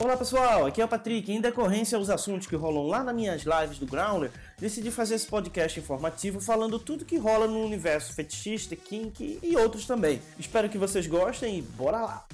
Olá pessoal, aqui é o Patrick. Em decorrência aos assuntos que rolam lá nas minhas lives do Growler, decidi fazer esse podcast informativo falando tudo que rola no universo fetichista, kink e outros também. Espero que vocês gostem e bora lá!